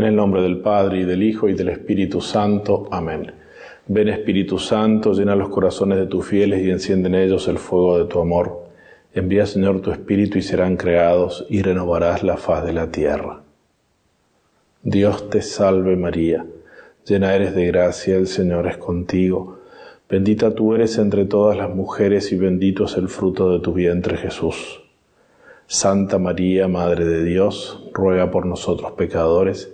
En el nombre del Padre y del Hijo y del Espíritu Santo. Amén. Ven Espíritu Santo, llena los corazones de tus fieles y enciende en ellos el fuego de tu amor. Envía Señor tu Espíritu y serán creados y renovarás la faz de la tierra. Dios te salve María, llena eres de gracia, el Señor es contigo. Bendita tú eres entre todas las mujeres y bendito es el fruto de tu vientre Jesús. Santa María, Madre de Dios, ruega por nosotros pecadores,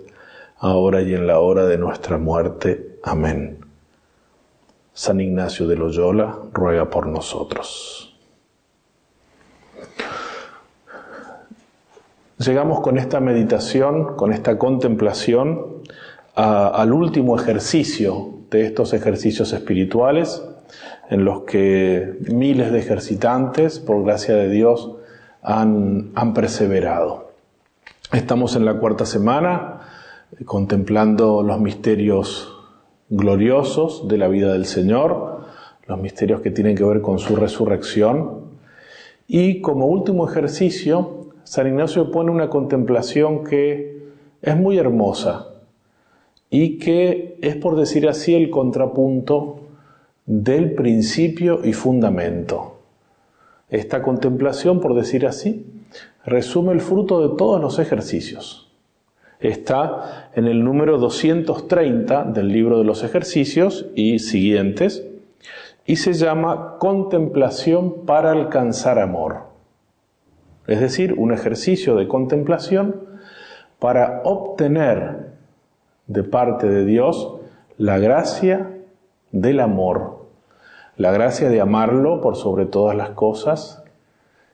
ahora y en la hora de nuestra muerte. Amén. San Ignacio de Loyola, ruega por nosotros. Llegamos con esta meditación, con esta contemplación, al último ejercicio de estos ejercicios espirituales, en los que miles de ejercitantes, por gracia de Dios, han, perseverado. Estamos en la cuarta semana, contemplando los misterios gloriosos de la vida del Señor, los misterios que tienen que ver con su resurrección. Y como último ejercicio, San Ignacio pone una contemplación que es muy hermosa y que es, por decir así, el contrapunto del principio y fundamento. Esta contemplación, por decir así, resume el fruto de todos los ejercicios está en el número 230 del libro de los ejercicios y siguientes, y se llama contemplación para alcanzar amor. Es decir, un ejercicio de contemplación para obtener de parte de Dios la gracia del amor, la gracia de amarlo por sobre todas las cosas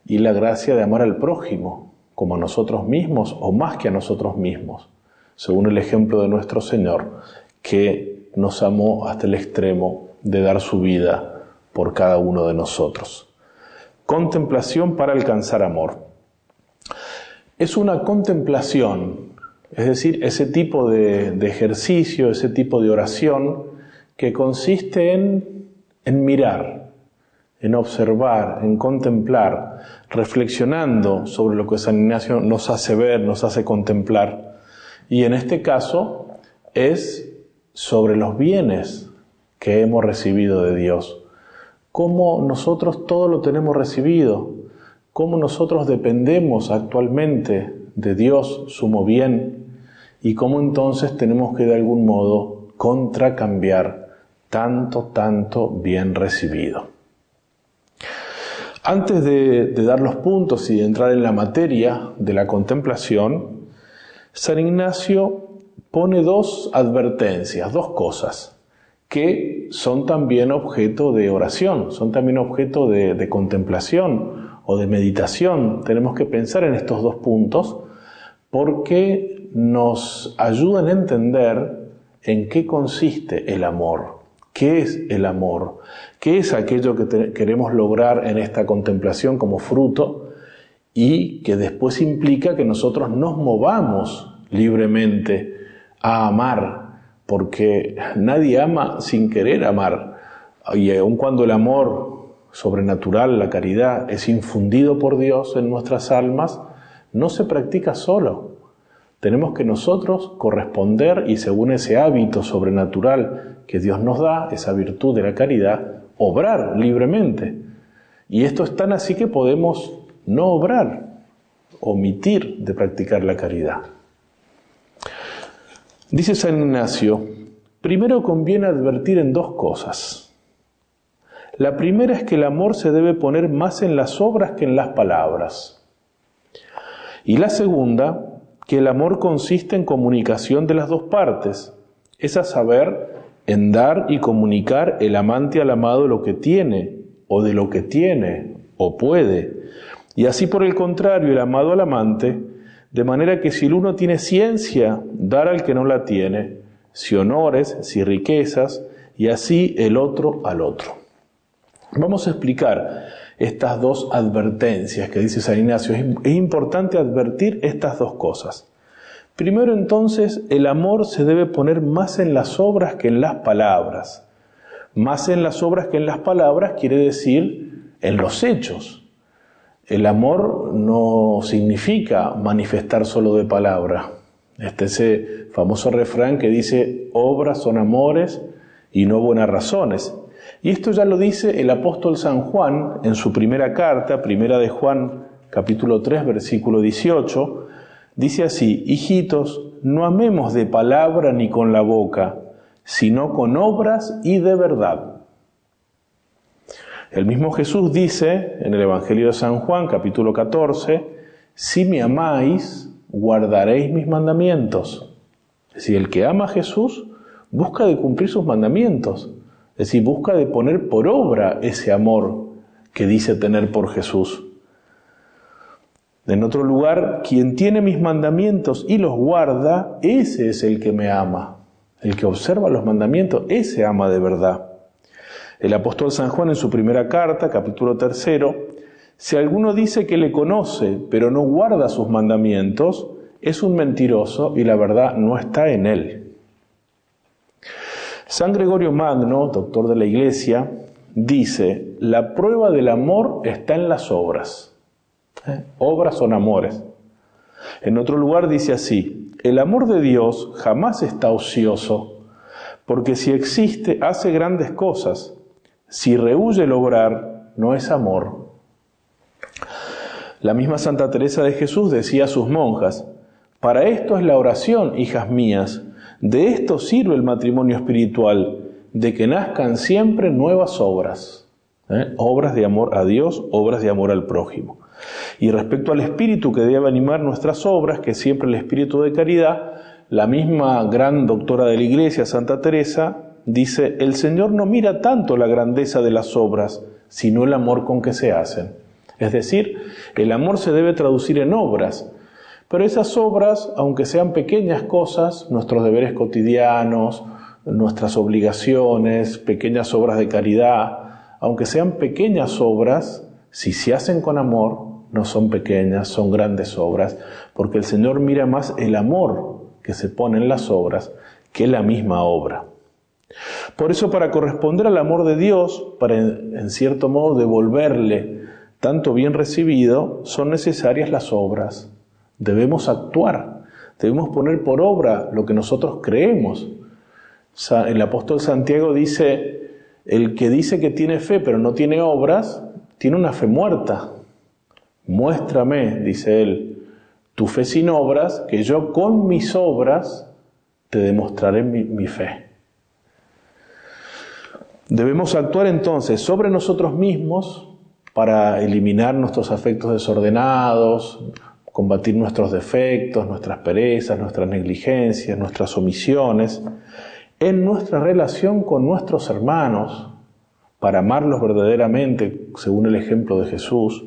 y la gracia de amar al prójimo, como a nosotros mismos o más que a nosotros mismos, según el ejemplo de nuestro Señor, que nos amó hasta el extremo de dar su vida por cada uno de nosotros. Contemplación para alcanzar amor. Es una contemplación, es decir, ese tipo de, ejercicio, ese tipo de oración que consiste en, mirar, en observar, en contemplar, reflexionando sobre lo que San Ignacio nos hace ver, nos hace contemplar. Y en este caso es sobre los bienes que hemos recibido de Dios. Cómo nosotros todo lo tenemos recibido, cómo nosotros dependemos actualmente de Dios, sumo bien, y cómo entonces tenemos que de algún modo contracambiar tanto, tanto bien recibido. Antes de, dar los puntos y de entrar en la materia de la contemplación, San Ignacio pone dos advertencias, dos cosas, que son también objeto de oración, son también objeto de, contemplación o de meditación. Tenemos que pensar en estos dos puntos porque nos ayudan a entender en qué consiste el amor, qué es el amor, qué es aquello que queremos lograr en esta contemplación como fruto y que después implica que nosotros nos movamos libremente a amar, porque nadie ama sin querer amar. Y aun cuando el amor sobrenatural, la caridad, es infundido por Dios en nuestras almas, no se practica solo. Tenemos que nosotros corresponder y según ese hábito sobrenatural que Dios nos da, esa virtud de la caridad, obrar libremente. Y esto es tan así que podemos no obrar, omitir de practicar la caridad. Dice San Ignacio, primero conviene advertir en dos cosas. La primera es que el amor se debe poner más en las obras que en las palabras. Y la segunda, que el amor consiste en comunicación de las dos partes, es a saber, en dar y comunicar el amante al amado lo que tiene, o de lo que tiene, o puede, y así por el contrario el amado al amante, de manera que si el uno tiene ciencia, dar al que no la tiene, si honores, si riquezas, y así el otro al otro. Vamos a explicar estas dos advertencias que dice San Ignacio. Es importante advertir estas dos cosas. Primero entonces, el amor se debe poner más en las obras que en las palabras. Más en las obras que en las palabras quiere decir en los hechos. El amor no significa manifestar solo de palabra. Este ese famoso refrán que dice, obras son amores y no buenas razones. Y esto ya lo dice el apóstol San Juan en su primera carta, primera de Juan capítulo 3, versículo 18, dice así, hijitos, no amemos de palabra ni con la boca, sino con obras y de verdad. El mismo Jesús dice en el Evangelio de San Juan, capítulo 14, si me amáis, guardaréis mis mandamientos. Es decir, el que ama a Jesús busca de cumplir sus mandamientos. Es decir, busca de poner por obra ese amor que dice tener por Jesús. En otro lugar, quien tiene mis mandamientos y los guarda, ese es el que me ama. El que observa los mandamientos, ese ama de verdad. El apóstol San Juan en su primera carta, capítulo tercero, si alguno dice que le conoce, pero no guarda sus mandamientos, es un mentiroso y la verdad no está en él. San Gregorio Magno, doctor de la Iglesia, dice, la prueba del amor está en las obras. ¿Eh? Obras son amores. En otro lugar dice así, el amor de Dios jamás está ocioso, porque si existe hace grandes cosas, si rehuye lograr, no es amor. La misma Santa Teresa de Jesús decía a sus monjas, para esto es la oración, hijas mías, de esto sirve el matrimonio espiritual, de que nazcan siempre nuevas obras, ¿eh? obras de amor a Dios, obras de amor al prójimo. Y respecto al espíritu que debe animar nuestras obras, que siempre el espíritu de caridad, la misma gran doctora de la Iglesia, Santa Teresa, dice, el Señor no mira tanto la grandeza de las obras, sino el amor con que se hacen. Es decir, el amor se debe traducir en obras, pero esas obras, aunque sean pequeñas cosas, nuestros deberes cotidianos, nuestras obligaciones, pequeñas obras de caridad, aunque sean pequeñas obras, si se hacen con amor, no son pequeñas, son grandes obras, porque el Señor mira más el amor que se pone en las obras que la misma obra. Por eso, para corresponder al amor de Dios, para en cierto modo devolverle tanto bien recibido, son necesarias las obras, Debemos actuar, debemos poner por obra lo que nosotros creemos. El apóstol Santiago dice, el que dice que tiene fe pero no tiene obras, tiene una fe muerta. Muéstrame, dice él, tu fe sin obras, que yo con mis obras te demostraré mi, fe. Debemos actuar entonces sobre nosotros mismos para eliminar nuestros afectos desordenados, combatir nuestros defectos, nuestras perezas, nuestras negligencias, nuestras omisiones, en nuestra relación con nuestros hermanos, para amarlos verdaderamente, según el ejemplo de Jesús,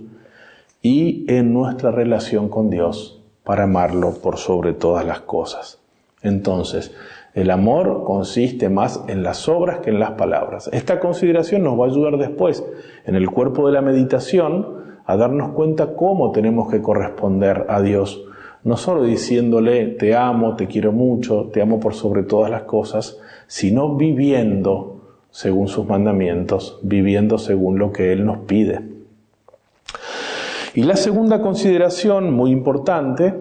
y en nuestra relación con Dios, para amarlo por sobre todas las cosas. Entonces, el amor consiste más en las obras que en las palabras. Esta consideración nos va a ayudar después, en el cuerpo de la meditación, a darnos cuenta cómo tenemos que corresponder a Dios, no solo diciéndole te amo, te quiero mucho, te amo por sobre todas las cosas, sino viviendo según sus mandamientos, viviendo según lo que Él nos pide. Y la segunda consideración, muy importante,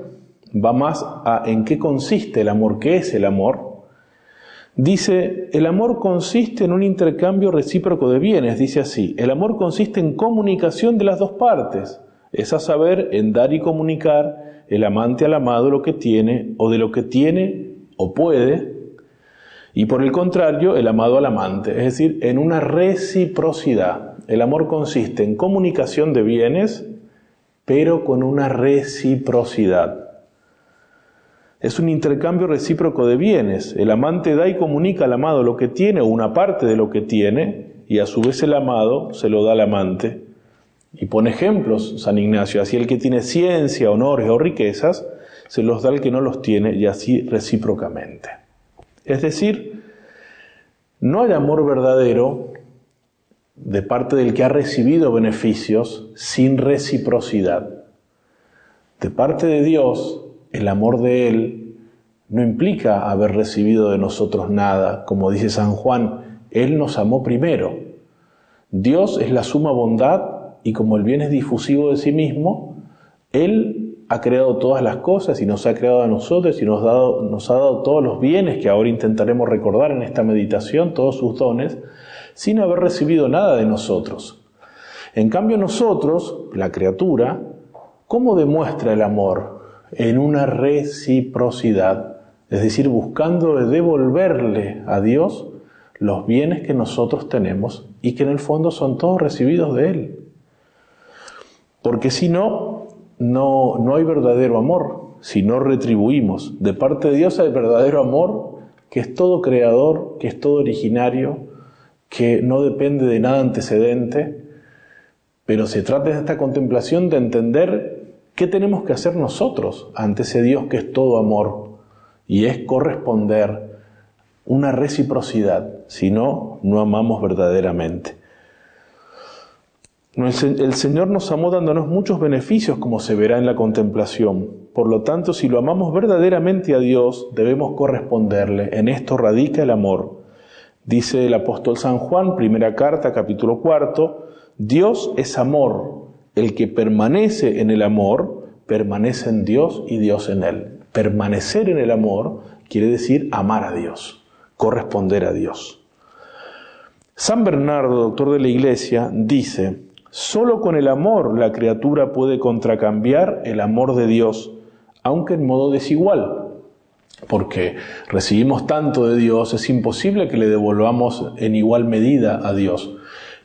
va más a en qué consiste el amor, qué es el amor, Dice, el amor consiste en un intercambio recíproco de bienes, dice así, el amor consiste en comunicación de las dos partes, es a saber, en dar y comunicar el amante al amado lo que tiene o de lo que tiene o puede, y por el contrario, el amado al amante, es decir, en una reciprocidad. El amor consiste en comunicación de bienes, pero con una reciprocidad. Es un intercambio recíproco de bienes. El amante da y comunica al amado lo que tiene o una parte de lo que tiene, y a su vez el amado se lo da al amante. Y pone ejemplos San Ignacio, así el que tiene ciencia, honores o riquezas, se los da al que no los tiene y así recíprocamente. Es decir, no hay amor verdadero de parte del que ha recibido beneficios sin reciprocidad. De parte de Dios, el amor de Él no implica haber recibido de nosotros nada, como dice San Juan, Él nos amó primero. Dios es la suma bondad y como el bien es difusivo de sí mismo, Él ha creado todas las cosas y nos ha creado a nosotros y nos, nos ha dado todos los bienes que ahora intentaremos recordar en esta meditación, todos sus dones, sin haber recibido nada de nosotros. En cambio nosotros, la criatura, ¿cómo demuestra el amor? En una reciprocidad, es decir, buscando devolverle a Dios los bienes que nosotros tenemos y que en el fondo son todos recibidos de Él. Porque si no, no, no hay verdadero amor, si no retribuimos. De parte de Dios hay verdadero amor, que es todo creador, que es todo originario, que no depende de nada antecedente, pero se trata de esta contemplación de entender qué tenemos que hacer nosotros ante ese Dios que es todo amor y es corresponder una reciprocidad, si no, no amamos verdaderamente. El Señor nos amó dándonos muchos beneficios, como se verá en la contemplación. Por lo tanto, si lo amamos verdaderamente a Dios, debemos corresponderle. En esto radica el amor. Dice el apóstol San Juan, primera carta, capítulo cuarto, Dios es amor. El que permanece en el amor, permanece en Dios y Dios en él. Permanecer en el amor quiere decir amar a Dios, corresponder a Dios. San Bernardo, doctor de la Iglesia, dice, solo con el amor la criatura puede contracambiar el amor de Dios, aunque en modo desigual porque recibimos tanto de Dios, es imposible que le devolvamos en igual medida a Dios.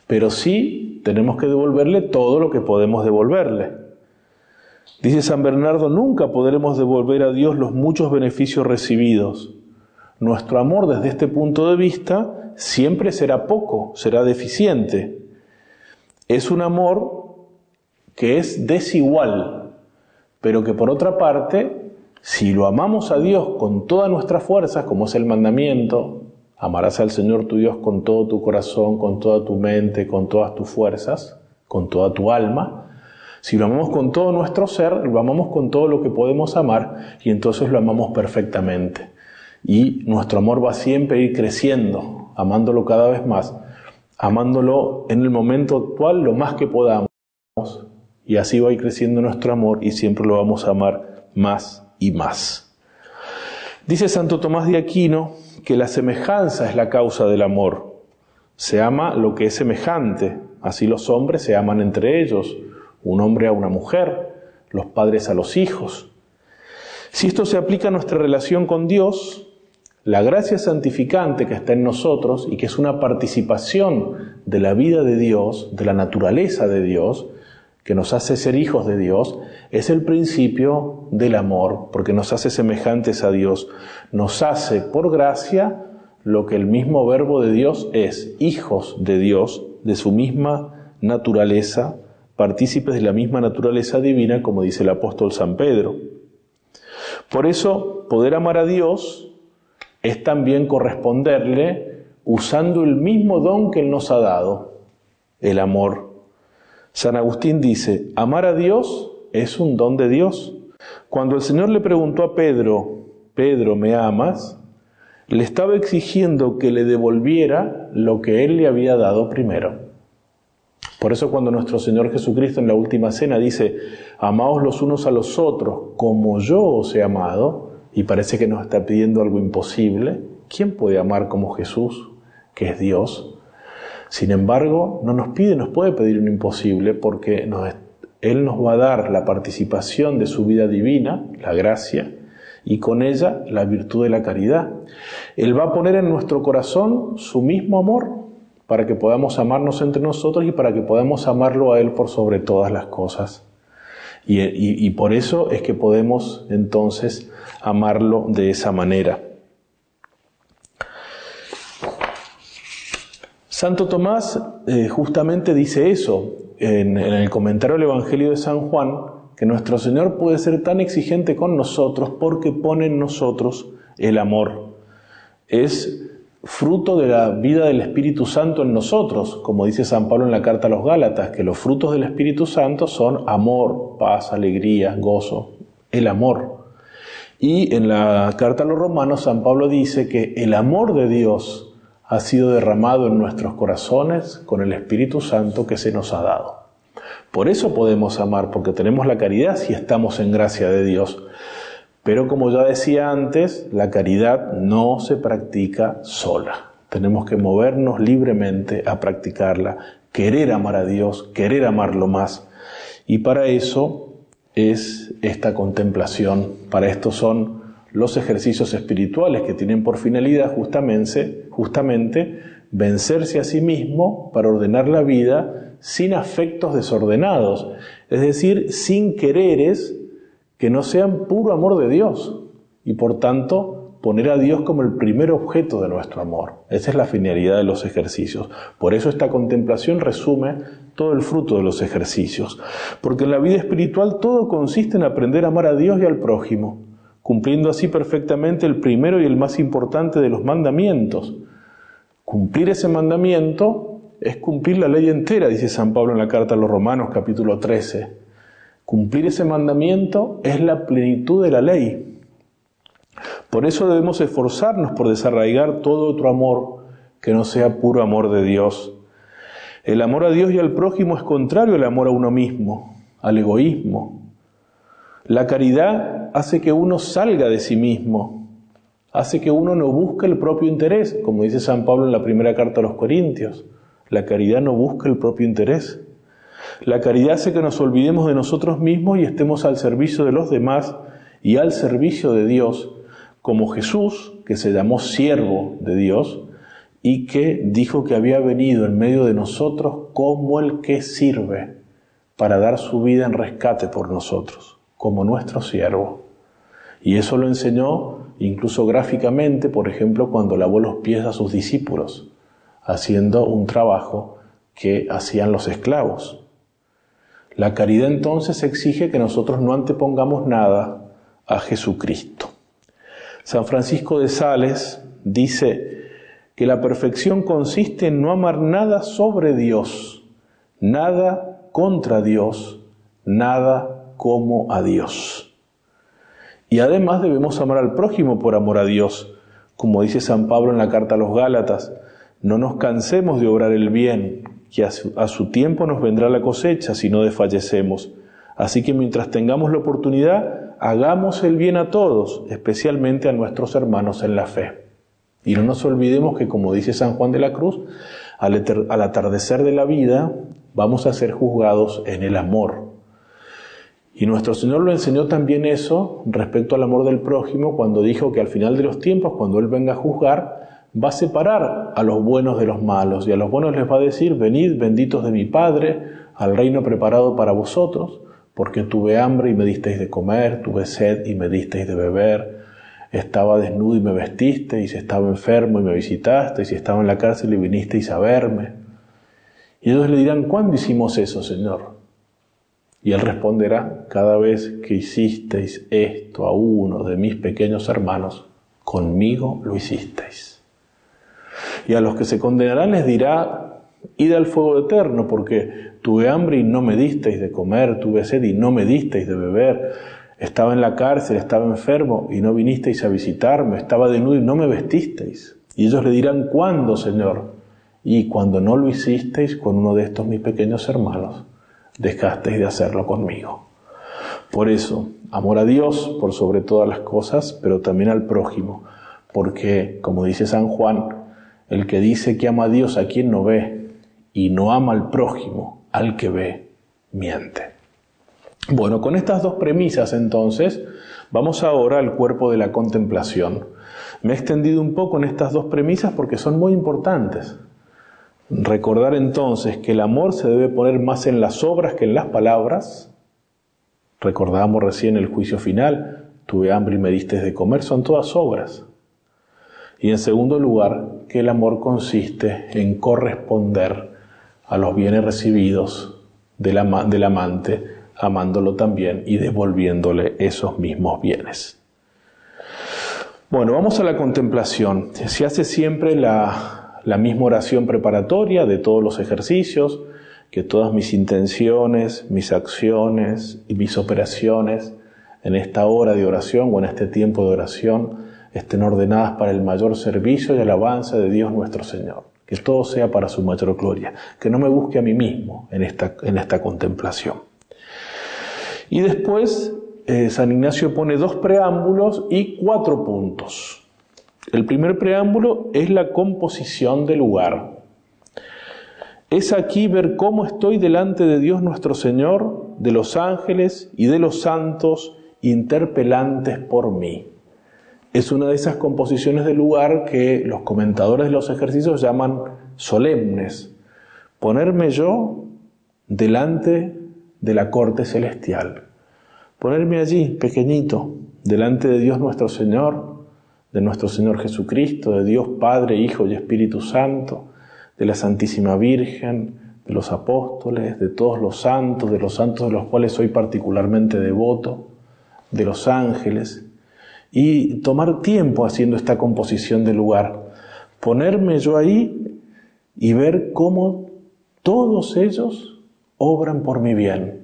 Pero sí tenemos que devolverle todo lo que podemos devolverle. Dice San Bernardo, nunca podremos devolver a Dios los muchos beneficios recibidos. Nuestro amor desde este punto de vista siempre será poco, será deficiente. Es un amor que es desigual, pero que por otra parte si lo amamos a Dios con todas nuestras fuerzas, como es el mandamiento, amarás al Señor tu Dios con todo tu corazón, con toda tu mente, con todas tus fuerzas, con toda tu alma. Si lo amamos con todo nuestro ser, lo amamos con todo lo que podemos amar y entonces lo amamos perfectamente. Y nuestro amor va siempre a ir creciendo, amándolo cada vez más, amándolo en el momento actual lo más que podamos. Y así va a ir creciendo nuestro amor y siempre lo vamos a amar más y más. Dice Santo Tomás de Aquino que la semejanza es la causa del amor. Se ama lo que es semejante, así los hombres se aman entre ellos, un hombre a una mujer, los padres a los hijos. Si esto se aplica a nuestra relación con Dios, la gracia santificante que está en nosotros y que es una participación de la vida de Dios, de la naturaleza de Dios, que nos hace ser hijos de Dios, es el principio del amor, porque nos hace semejantes a Dios, nos hace por gracia lo que el mismo verbo de Dios es, hijos de Dios, de su misma naturaleza, partícipes de la misma naturaleza divina, como dice el apóstol San Pedro. Por eso, poder amar a Dios es también corresponderle usando el mismo don que Él nos ha dado, el amor San Agustín dice, amar a Dios es un don de Dios. Cuando el Señor le preguntó a Pedro, Pedro, ¿me amas? Le estaba exigiendo que le devolviera lo que él le había dado primero. Por eso cuando nuestro Señor Jesucristo en la última cena dice, amaos los unos a los otros como yo os he amado, y parece que nos está pidiendo algo imposible, ¿quién puede amar como Jesús, que es Dios? Sin embargo, no nos pide, nos puede pedir un imposible porque Él nos va a dar la participación de su vida divina, la gracia, y con ella la virtud de la caridad. Él va a poner en nuestro corazón su mismo amor para que podamos amarnos entre nosotros y para que podamos amarlo a Él por sobre todas las cosas. y por eso es que podemos entonces amarlo de esa manera. Santo Tomás eh, justamente dice eso en, el comentario del Evangelio de San Juan, que nuestro Señor puede ser tan exigente con nosotros porque pone en nosotros el amor. Es fruto de la vida del Espíritu Santo en nosotros, como dice San Pablo en la carta a los Gálatas, que los frutos del Espíritu Santo son amor, paz, alegría, gozo, el amor. Y en la carta a los Romanos San Pablo dice que el amor de Dios ha sido derramado en nuestros corazones con el Espíritu Santo que se nos ha dado. Por eso podemos amar, porque tenemos la caridad si estamos en gracia de Dios. Pero como ya decía antes, la caridad no se practica sola. Tenemos que movernos libremente a practicarla, querer amar a Dios, querer amarlo más. Y para eso es esta contemplación, para esto son los ejercicios espirituales que tienen por finalidad justamente, justamente vencerse a sí mismo para ordenar la vida sin afectos desordenados, es decir, sin quereres que no sean puro amor de Dios y por tanto poner a Dios como el primer objeto de nuestro amor. Esa es la finalidad de los ejercicios. Por eso esta contemplación resume todo el fruto de los ejercicios, porque en la vida espiritual todo consiste en aprender a amar a Dios y al prójimo, cumpliendo así perfectamente el primero y el más importante de los mandamientos, Cumplir ese mandamiento es cumplir la ley entera, dice San Pablo en la carta a los Romanos capítulo 13. Cumplir ese mandamiento es la plenitud de la ley. Por eso debemos esforzarnos por desarraigar todo otro amor que no sea puro amor de Dios. El amor a Dios y al prójimo es contrario al amor a uno mismo, al egoísmo. La caridad hace que uno salga de sí mismo, hace que uno no busque el propio interés, como dice San Pablo en la primera carta a los Corintios. La caridad no busca el propio interés. La caridad hace que nos olvidemos de nosotros mismos y estemos al servicio de los demás y al servicio de Dios, como Jesús, que se llamó siervo de Dios y que dijo que había venido en medio de nosotros como el que sirve para dar su vida en rescate por nosotros, como nuestro siervo. Y eso lo enseñó incluso gráficamente, por ejemplo, cuando lavó los pies a sus discípulos, haciendo un trabajo que hacían los esclavos. La caridad entonces exige que nosotros no antepongamos nada a Jesucristo. San Francisco de Sales dice que la perfección consiste en no amar nada sobre Dios, nada contra Dios, nada como a Dios. Y además debemos amar al prójimo por amor a Dios. Como dice San Pablo en la carta a los Gálatas, no nos cansemos de obrar el bien, que a su, tiempo nos vendrá la cosecha si no desfallecemos. Así que mientras tengamos la oportunidad, hagamos el bien a todos, especialmente a nuestros hermanos en la fe. Y no nos olvidemos que, como dice San Juan de la Cruz, al atardecer de la vida vamos a ser juzgados en el amor. Y nuestro Señor lo enseñó también eso respecto al amor del prójimo cuando dijo que al final de los tiempos, cuando Él venga a juzgar, va a separar a los buenos de los malos y a los buenos les va a decir, venid benditos de mi Padre al reino preparado para vosotros, porque tuve hambre y me disteis de comer, tuve sed y me disteis de beber, estaba desnudo y me vestisteis, estaba enfermo y me visitasteis, y estaba en la cárcel y vinisteis a verme. Y ellos le dirán, ¿cuándo hicimos eso, Señor? Y él responderá, cada vez que hicisteis esto a uno de mis pequeños hermanos, conmigo lo hicisteis. Y a los que se condenarán les dirá, id al fuego eterno, porque tuve hambre y no me disteis de comer, tuve sed y no me disteis de beber, estaba en la cárcel, estaba enfermo y no vinisteis a visitarme, estaba desnudo y no me vestisteis. Y ellos le dirán, ¿cuándo, Señor? Y cuando no lo hicisteis con uno de estos mis pequeños hermanos dejasteis de hacerlo conmigo. Por eso, amor a Dios por sobre todas las cosas, pero también al prójimo, porque, como dice San Juan, el que dice que ama a Dios a quien no ve y no ama al prójimo al que ve, miente. Bueno, con estas dos premisas entonces, vamos ahora al cuerpo de la contemplación. Me he extendido un poco en estas dos premisas porque son muy importantes. Recordar entonces que el amor se debe poner más en las obras que en las palabras. Recordábamos recién el juicio final, tuve hambre y me diste de comer, son todas obras. Y en segundo lugar, que el amor consiste en corresponder a los bienes recibidos del, del amante, amándolo también y devolviéndole esos mismos bienes. Bueno, vamos a la contemplación. Se hace siempre la, la misma oración preparatoria de todos los ejercicios, que todas mis intenciones, mis acciones y mis operaciones en esta hora de oración o en este tiempo de oración estén ordenadas para el mayor servicio y alabanza de Dios nuestro Señor. que todo sea para su mayor gloria, que no me busque a mí mismo en esta, en esta contemplación. Y después eh, San Ignacio pone dos preámbulos y cuatro puntos. El primer preámbulo es la composición del lugar. Es aquí ver cómo estoy delante de Dios nuestro Señor, de los ángeles y de los santos interpelantes por mí. Es una de esas composiciones del lugar que los comentadores de los ejercicios llaman solemnes. Ponerme yo delante de la corte celestial. Ponerme allí, pequeñito, delante de Dios nuestro Señor, de nuestro Señor Jesucristo, de Dios Padre, Hijo y Espíritu Santo, de la Santísima Virgen, de los apóstoles, de todos los santos, de los santos de los cuales soy particularmente devoto, de los ángeles, y tomar tiempo haciendo esta composición del lugar, ponerme yo ahí y ver cómo todos ellos obran por mi bien.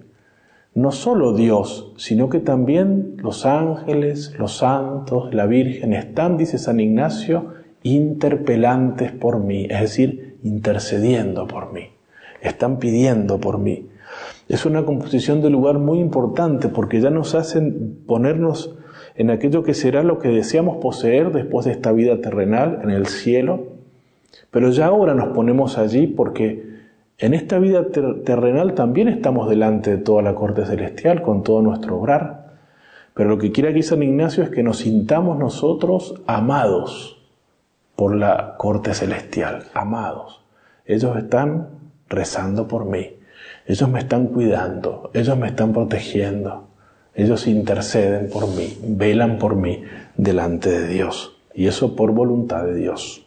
No solo Dios, sino que también los ángeles, los santos, la Virgen están, dice San Ignacio, interpelantes por mí, es decir, intercediendo por mí, están pidiendo por mí. Es una composición de lugar muy importante porque ya nos hacen ponernos en aquello que será lo que deseamos poseer después de esta vida terrenal en el cielo, pero ya ahora nos ponemos allí porque en esta vida terrenal también estamos delante de toda la corte celestial con todo nuestro obrar. Pero lo que quiere aquí San Ignacio es que nos sintamos nosotros amados por la corte celestial, amados. Ellos están rezando por mí, ellos me están cuidando, ellos me están protegiendo, ellos interceden por mí, velan por mí delante de Dios, y eso por voluntad de Dios.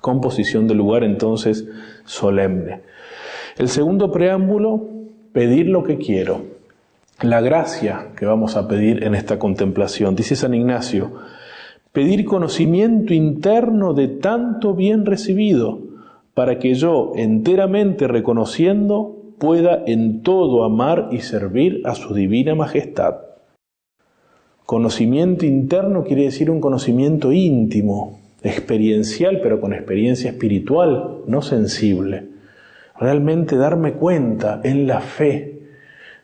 Composición del lugar entonces solemne. El segundo preámbulo, pedir lo que quiero. La gracia que vamos a pedir en esta contemplación. Dice San Ignacio, pedir conocimiento interno de tanto bien recibido, para que yo, enteramente reconociendo, pueda en todo amar y servir a su divina majestad. Conocimiento interno quiere decir un conocimiento íntimo, experiencial, pero con experiencia espiritual, no sensible. Realmente darme cuenta en la fe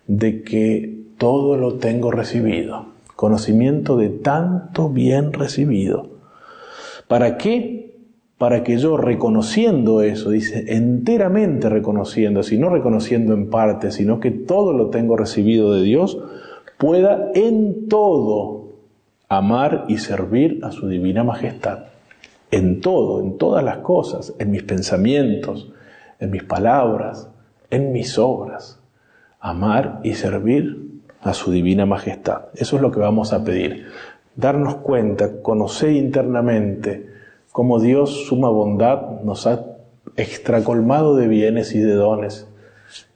de que todo lo tengo recibido conocimiento de tanto bien recibido. ¿Para qué? Para que yo reconociendo eso, dice, enteramente reconociendo, si no reconociendo en parte, sino que todo lo tengo recibido de Dios, pueda en todo amar y servir a su divina majestad. En todo, en todas las cosas, en mis pensamientos, en mis palabras, en mis obras. Amar y servir a su divina majestad. Eso es lo que vamos a pedir. Darnos cuenta, conocer internamente cómo Dios, suma bondad, nos ha extracolmado de bienes y de dones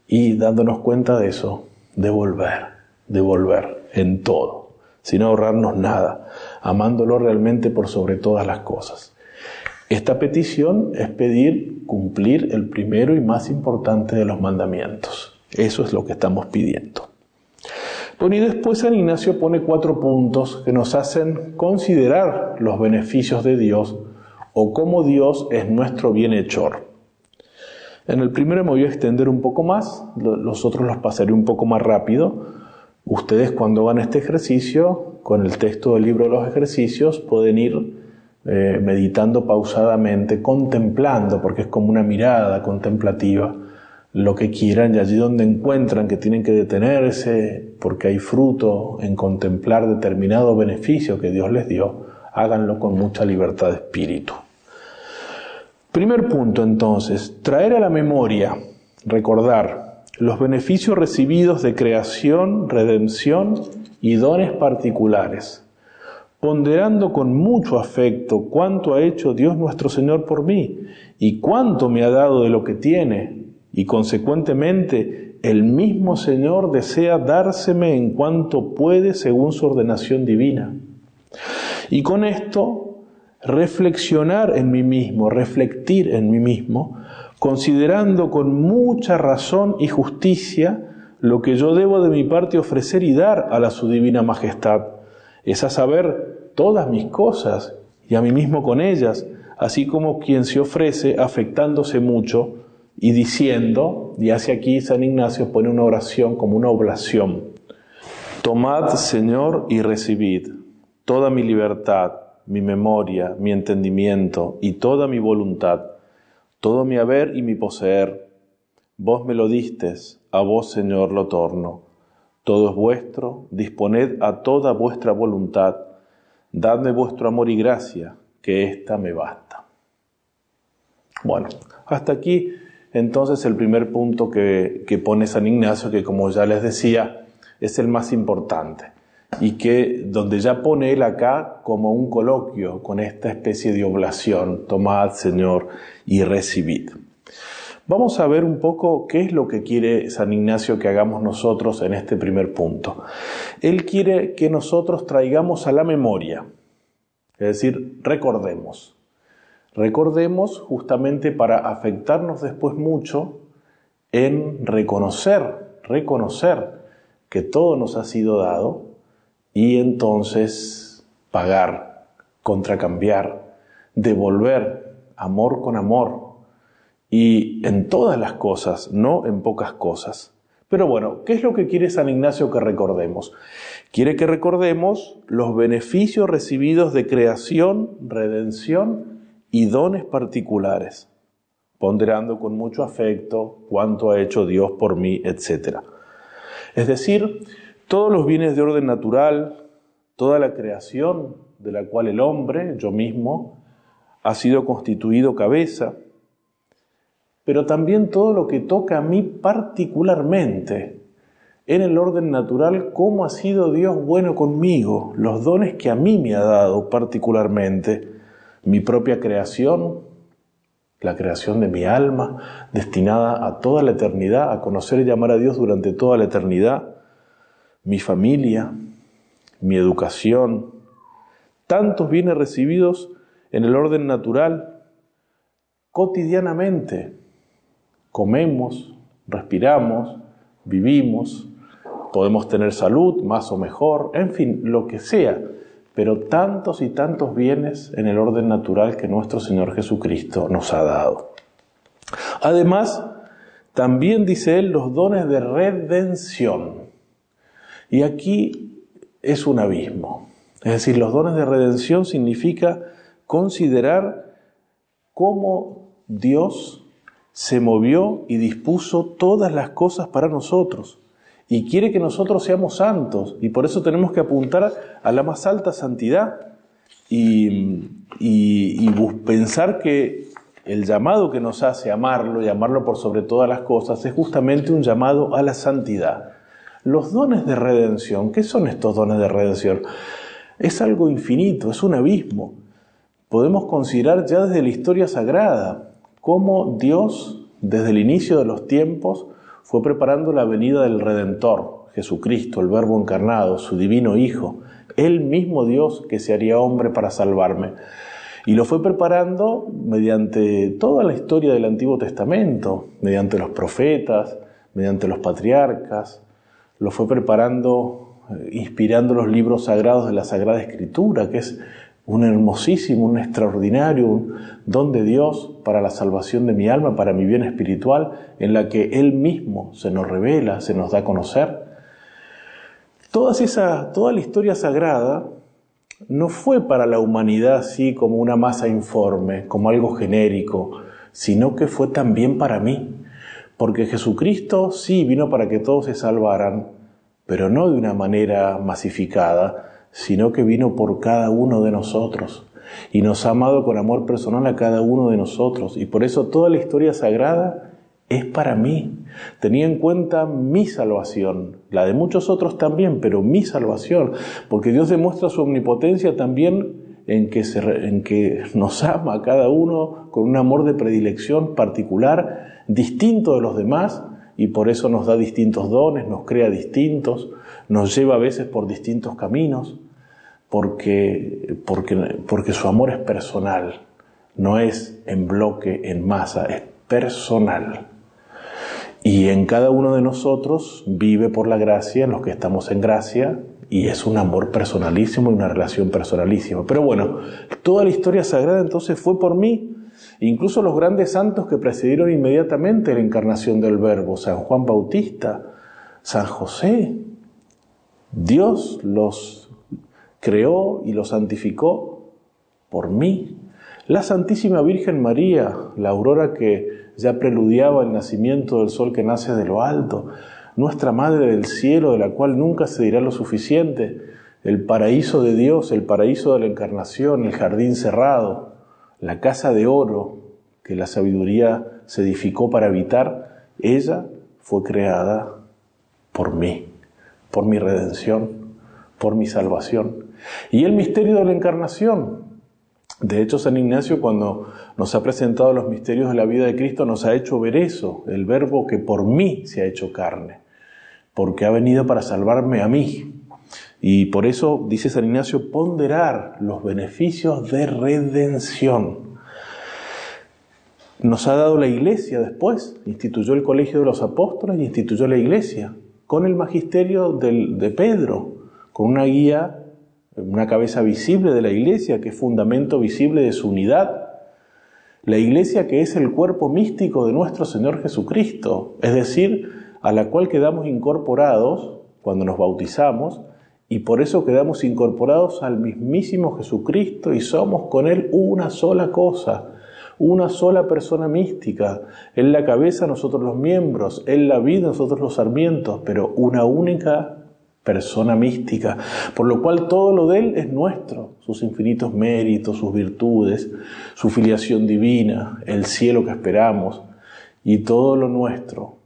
y dándonos cuenta de eso, devolver, devolver en todo, sin ahorrarnos nada, amándolo realmente por sobre todas las cosas. Esta petición es pedir cumplir el primero y más importante de los mandamientos. Eso es lo que estamos pidiendo. Bueno, y después San Ignacio pone cuatro puntos que nos hacen considerar los beneficios de Dios o cómo Dios es nuestro bienhechor. En el primero me voy a extender un poco más, los otros los pasaré un poco más rápido. Ustedes cuando hagan este ejercicio, con el texto del libro de los ejercicios, pueden ir eh, meditando pausadamente, contemplando, porque es como una mirada contemplativa lo que quieran y allí donde encuentran que tienen que detenerse porque hay fruto en contemplar determinado beneficio que Dios les dio, háganlo con mucha libertad de espíritu. Primer punto entonces, traer a la memoria, recordar los beneficios recibidos de creación, redención y dones particulares, ponderando con mucho afecto cuánto ha hecho Dios nuestro Señor por mí y cuánto me ha dado de lo que tiene y consecuentemente el mismo Señor desea dárseme en cuanto puede según su ordenación divina. Y con esto reflexionar en mí mismo, reflectir en mí mismo, considerando con mucha razón y justicia lo que yo debo de mi parte ofrecer y dar a la su divina majestad, es a saber todas mis cosas y a mí mismo con ellas, así como quien se ofrece afectándose mucho y diciendo, y hace aquí San Ignacio pone una oración como una oblación, Tomad, Señor, y recibid toda mi libertad, mi memoria, mi entendimiento y toda mi voluntad, todo mi haber y mi poseer. Vos me lo distes, a vos, Señor, lo torno. Todo es vuestro, disponed a toda vuestra voluntad, dadme vuestro amor y gracia, que ésta me basta. Bueno, hasta aquí entonces el primer punto que, que pone San Ignacio, que como ya les decía, es el más importante y que donde ya pone él acá como un coloquio con esta especie de oblación, tomad Señor y recibid. Vamos a ver un poco qué es lo que quiere San Ignacio que hagamos nosotros en este primer punto. Él quiere que nosotros traigamos a la memoria, es decir, recordemos. Recordemos justamente para afectarnos después mucho en reconocer, reconocer que todo nos ha sido dado y entonces pagar, contracambiar, devolver amor con amor y en todas las cosas, no en pocas cosas. Pero bueno, ¿qué es lo que quiere San Ignacio que recordemos? Quiere que recordemos los beneficios recibidos de creación, redención y dones particulares, ponderando con mucho afecto cuánto ha hecho Dios por mí, etcétera. Es decir, todos los bienes de orden natural, toda la creación de la cual el hombre, yo mismo, ha sido constituido cabeza, pero también todo lo que toca a mí particularmente, en el orden natural, cómo ha sido Dios bueno conmigo, los dones que a mí me ha dado particularmente, mi propia creación, la creación de mi alma, destinada a toda la eternidad, a conocer y llamar a Dios durante toda la eternidad, mi familia, mi educación, tantos bienes recibidos en el orden natural, cotidianamente. Comemos, respiramos, vivimos, podemos tener salud, más o mejor, en fin, lo que sea pero tantos y tantos bienes en el orden natural que nuestro Señor Jesucristo nos ha dado. Además, también dice él los dones de redención. Y aquí es un abismo. Es decir, los dones de redención significa considerar cómo Dios se movió y dispuso todas las cosas para nosotros y quiere que nosotros seamos santos y por eso tenemos que apuntar a la más alta santidad y, pensar que el llamado que nos hace amarlo y amarlo por sobre todas las cosas es justamente un llamado a la santidad. Los dones de redención, ¿qué son estos dones de redención? Es algo infinito, es un abismo. Podemos considerar ya desde la historia sagrada cómo Dios, desde el inicio de los tiempos, fue preparando la venida del Redentor, Jesucristo, el Verbo encarnado, su divino Hijo, el mismo Dios que se haría hombre para salvarme. Y lo fue preparando mediante toda la historia del Antiguo Testamento, mediante los profetas, mediante los patriarcas, lo fue preparando, eh, inspirando los libros sagrados de la Sagrada Escritura, que es un hermosísimo, un extraordinario don de Dios para la salvación de mi alma, para mi bien espiritual, en la que Él mismo se nos revela, se nos da a conocer. Toda, esa, toda la historia sagrada no fue para la humanidad así como una masa informe, como algo genérico, sino que fue también para mí. Porque Jesucristo sí vino para que todos se salvaran, pero no de una manera masificada, sino que vino por cada uno de nosotros y nos ha amado con amor personal a cada uno de nosotros. Y por eso toda la historia sagrada es para mí. Tenía en cuenta mi salvación, la de muchos otros también, pero mi salvación, porque Dios demuestra su omnipotencia también en que, en que nos ama a cada uno con un amor de predilección particular, distinto de los demás, y por eso nos da distintos dones, nos crea distintos, nos lleva a veces por distintos caminos, porque, porque, porque su amor es personal, no es en bloque, en masa, es personal. Y en cada uno de nosotros vive por la gracia, en los que estamos en gracia, y es un amor personalísimo y una relación personalísima. Pero bueno, toda la historia sagrada entonces fue por mí. Incluso los grandes santos que precedieron inmediatamente la encarnación del Verbo, San Juan Bautista, San José, Dios los creó y los santificó por mí. La Santísima Virgen María, la aurora que ya preludiaba el nacimiento del sol que nace de lo alto, nuestra Madre del Cielo, de la cual nunca se dirá lo suficiente, el paraíso de Dios, el paraíso de la encarnación, el jardín cerrado, la casa de oro que la sabiduría se edificó para habitar, ella fue creada por mí, por mi redención, por mi salvación. Y el misterio de la encarnación. De hecho, San Ignacio cuando nos ha presentado los misterios de la vida de Cristo nos ha hecho ver eso, el verbo que por mí se ha hecho carne, porque ha venido para salvarme a mí. Y por eso, dice San Ignacio, ponderar los beneficios de redención. Nos ha dado la iglesia después, instituyó el colegio de los apóstoles y instituyó la iglesia, con el magisterio de Pedro, con una guía una cabeza visible de la iglesia, que es fundamento visible de su unidad. La iglesia que es el cuerpo místico de nuestro Señor Jesucristo, es decir, a la cual quedamos incorporados cuando nos bautizamos y por eso quedamos incorporados al mismísimo Jesucristo y somos con Él una sola cosa, una sola persona mística. Él la cabeza, nosotros los miembros, Él la vida, nosotros los sarmientos, pero una única persona mística, por lo cual todo lo de Él es nuestro, sus infinitos méritos, sus virtudes, su filiación divina, el cielo que esperamos, y todo lo nuestro,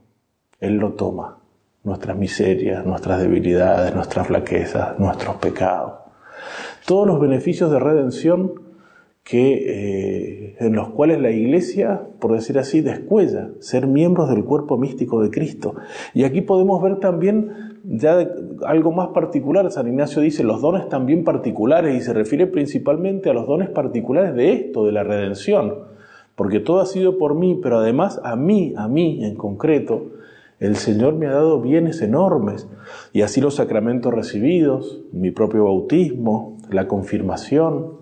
Él lo toma, nuestras miserias, nuestras debilidades, nuestras flaquezas, nuestros pecados. Todos los beneficios de redención que, eh, en los cuales la Iglesia, por decir así, descuella ser miembros del cuerpo místico de Cristo. Y aquí podemos ver también ya algo más particular, San Ignacio dice los dones también particulares y se refiere principalmente a los dones particulares de esto, de la redención, porque todo ha sido por mí, pero además a mí, a mí en concreto, el Señor me ha dado bienes enormes y así los sacramentos recibidos, mi propio bautismo, la confirmación,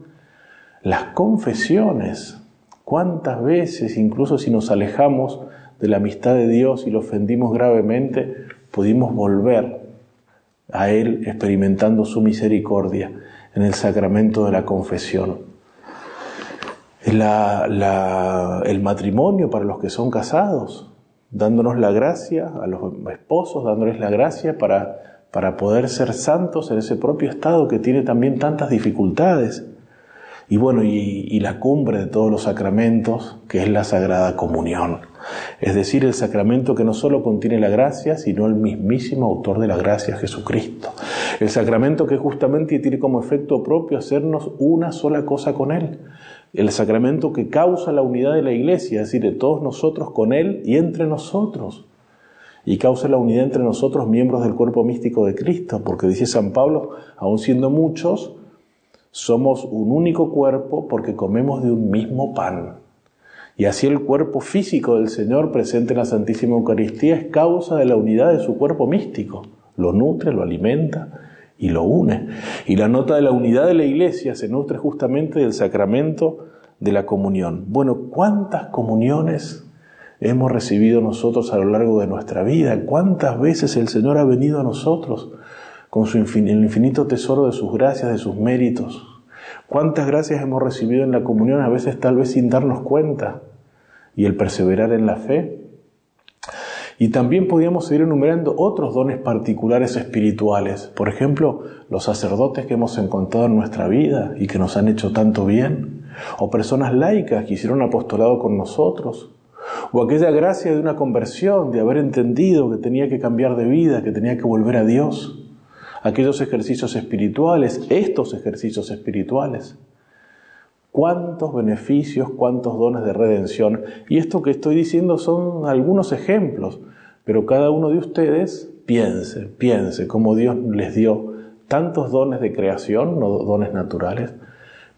las confesiones, cuántas veces, incluso si nos alejamos de la amistad de Dios y lo ofendimos gravemente, pudimos volver a Él experimentando su misericordia en el sacramento de la confesión. el matrimonio para los que son casados, dándonos la gracia a los esposos, dándoles la gracia para, para poder ser santos en ese propio estado que tiene también tantas dificultades. Y bueno, y la cumbre de todos los sacramentos, que es la Sagrada Comunión es decir, el sacramento que no solo contiene la gracia, sino el mismísimo autor de la gracia, Jesucristo. El sacramento que justamente tiene como efecto propio hacernos una sola cosa con Él. El sacramento que causa la unidad de la iglesia, es decir, de todos nosotros con Él y entre nosotros. Y causa la unidad entre nosotros, miembros del cuerpo místico de Cristo, porque dice San Pablo, aun siendo muchos, somos un único cuerpo porque comemos de un mismo pan. Y así el cuerpo físico del Señor presente en la Santísima Eucaristía es causa de la unidad de su cuerpo místico. Lo nutre, lo alimenta y lo une. Y la nota de la unidad de la Iglesia se nutre justamente del sacramento de la comunión. Bueno, ¿cuántas comuniones hemos recibido nosotros a lo largo de nuestra vida? ¿Cuántas veces el Señor ha venido a nosotros con su el infinito tesoro de sus gracias, de sus méritos? ¿Cuántas gracias hemos recibido en la comunión, a veces tal vez sin darnos cuenta? Y el perseverar en la fe. Y también podríamos seguir enumerando otros dones particulares espirituales. Por ejemplo, los sacerdotes que hemos encontrado en nuestra vida y que nos han hecho tanto bien. O personas laicas que hicieron apostolado con nosotros. O aquella gracia de una conversión, de haber entendido que tenía que cambiar de vida, que tenía que volver a Dios aquellos ejercicios espirituales, estos ejercicios espirituales. Cuántos beneficios, cuántos dones de redención. Y esto que estoy diciendo son algunos ejemplos, pero cada uno de ustedes piense, piense cómo Dios les dio tantos dones de creación, no dones naturales,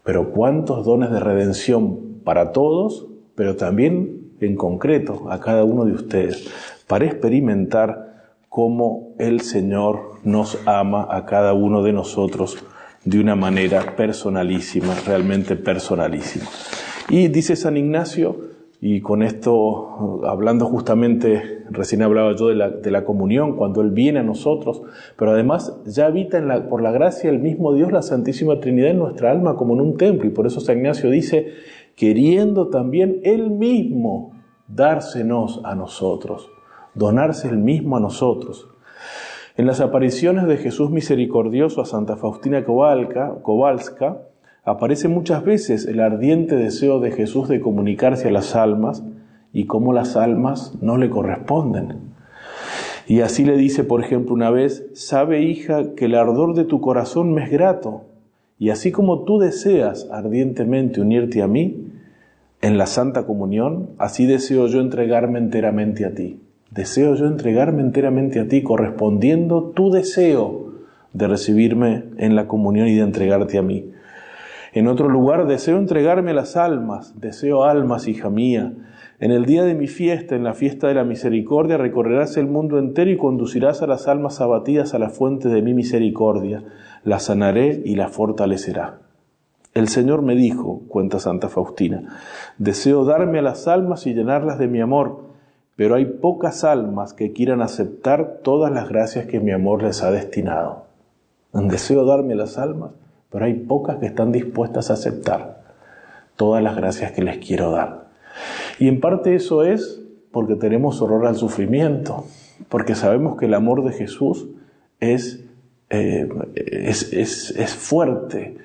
pero cuántos dones de redención para todos, pero también en concreto a cada uno de ustedes, para experimentar cómo el Señor nos ama a cada uno de nosotros de una manera personalísima, realmente personalísima. Y dice San Ignacio, y con esto, hablando justamente, recién hablaba yo de la, de la comunión, cuando Él viene a nosotros, pero además ya habita por la gracia del mismo Dios la Santísima Trinidad en nuestra alma como en un templo. Y por eso San Ignacio dice, queriendo también Él mismo dársenos a nosotros, donarse Él mismo a nosotros. En las apariciones de Jesús misericordioso a Santa Faustina Kowalska, aparece muchas veces el ardiente deseo de Jesús de comunicarse a las almas y cómo las almas no le corresponden. Y así le dice, por ejemplo, una vez, sabe hija que el ardor de tu corazón me es grato, y así como tú deseas ardientemente unirte a mí en la Santa Comunión, así deseo yo entregarme enteramente a ti. Deseo yo entregarme enteramente a ti, correspondiendo tu deseo de recibirme en la comunión y de entregarte a mí. En otro lugar, deseo entregarme a las almas, deseo almas, hija mía. En el día de mi fiesta, en la fiesta de la misericordia, recorrerás el mundo entero y conducirás a las almas abatidas a la fuente de mi misericordia. Las sanaré y las fortalecerá. El Señor me dijo, cuenta Santa Faustina, deseo darme a las almas y llenarlas de mi amor, pero hay pocas almas que quieran aceptar todas las gracias que mi amor les ha destinado. Deseo darme las almas, pero hay pocas que están dispuestas a aceptar todas las gracias que les quiero dar. Y en parte eso es porque tenemos horror al sufrimiento, porque sabemos que el amor de Jesús es, eh, es, es, es, fuerte,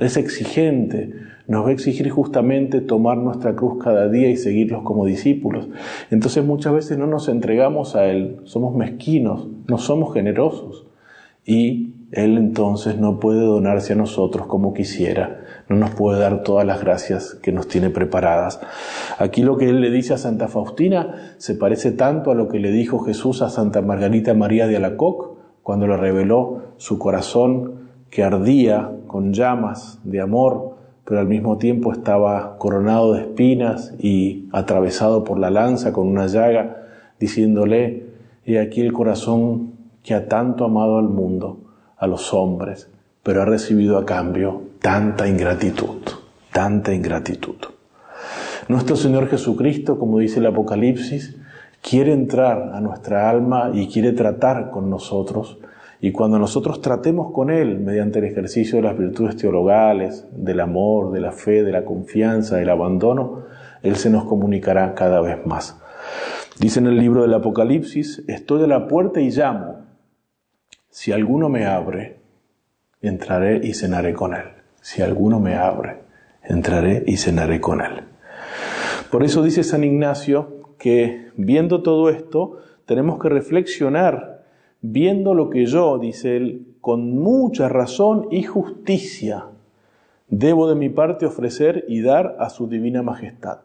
es exigente, nos va a exigir justamente tomar nuestra cruz cada día y seguirlos como discípulos. Entonces muchas veces no nos entregamos a Él, somos mezquinos, no somos generosos y Él entonces no puede donarse a nosotros como quisiera, no nos puede dar todas las gracias que nos tiene preparadas. Aquí lo que Él le dice a Santa Faustina se parece tanto a lo que le dijo Jesús a Santa Margarita María de Alacoc cuando le reveló su corazón que ardía con llamas de amor pero al mismo tiempo estaba coronado de espinas y atravesado por la lanza con una llaga, diciéndole, he aquí el corazón que ha tanto amado al mundo, a los hombres, pero ha recibido a cambio tanta ingratitud, tanta ingratitud. Nuestro Señor Jesucristo, como dice el Apocalipsis, quiere entrar a nuestra alma y quiere tratar con nosotros y cuando nosotros tratemos con Él mediante el ejercicio de las virtudes teologales, del amor, de la fe, de la confianza, del abandono, Él se nos comunicará cada vez más. Dice en el libro del Apocalipsis, estoy a la puerta y llamo. Si alguno me abre, entraré y cenaré con Él. Si alguno me abre, entraré y cenaré con Él. Por eso dice San Ignacio que viendo todo esto, tenemos que reflexionar viendo lo que yo, dice él, con mucha razón y justicia debo de mi parte ofrecer y dar a su divina majestad.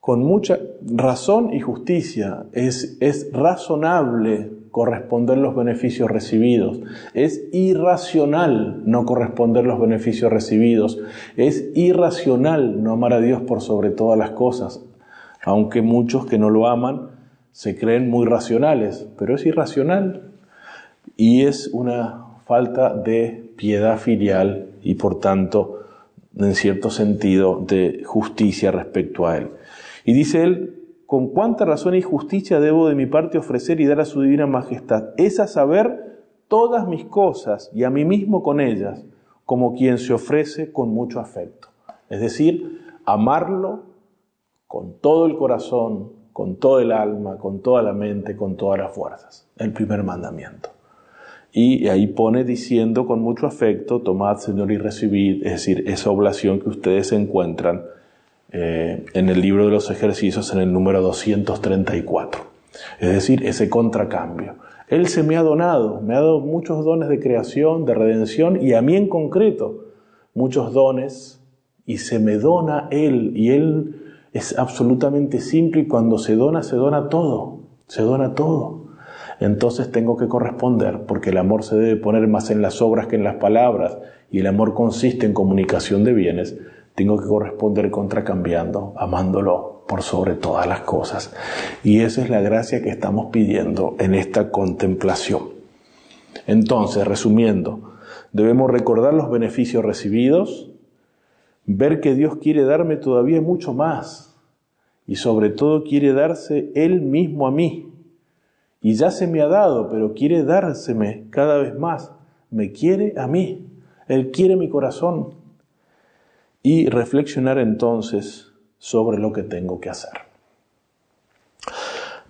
Con mucha razón y justicia es, es razonable corresponder los beneficios recibidos. Es irracional no corresponder los beneficios recibidos. Es irracional no amar a Dios por sobre todas las cosas, aunque muchos que no lo aman se creen muy racionales, pero es irracional y es una falta de piedad filial y por tanto, en cierto sentido, de justicia respecto a él. Y dice él, con cuánta razón y justicia debo de mi parte ofrecer y dar a su divina majestad. Es a saber todas mis cosas y a mí mismo con ellas, como quien se ofrece con mucho afecto. Es decir, amarlo con todo el corazón, con todo el alma, con toda la mente, con todas las fuerzas. El primer mandamiento. Y ahí pone diciendo con mucho afecto, tomad Señor y recibid, es decir, esa oblación que ustedes encuentran eh, en el libro de los ejercicios en el número 234. Es decir, ese contracambio. Él se me ha donado, me ha dado muchos dones de creación, de redención y a mí en concreto muchos dones y se me dona Él y Él es absolutamente simple y cuando se dona, se dona todo, se dona todo entonces tengo que corresponder, porque el amor se debe poner más en las obras que en las palabras, y el amor consiste en comunicación de bienes, tengo que corresponder contracambiando, amándolo, por sobre todas las cosas. Y esa es la gracia que estamos pidiendo en esta contemplación. Entonces, resumiendo, debemos recordar los beneficios recibidos, ver que Dios quiere darme todavía mucho más y sobre todo quiere darse Él mismo a mí. Y ya se me ha dado, pero quiere dárseme cada vez más. Me quiere a mí. Él quiere mi corazón. Y reflexionar entonces sobre lo que tengo que hacer.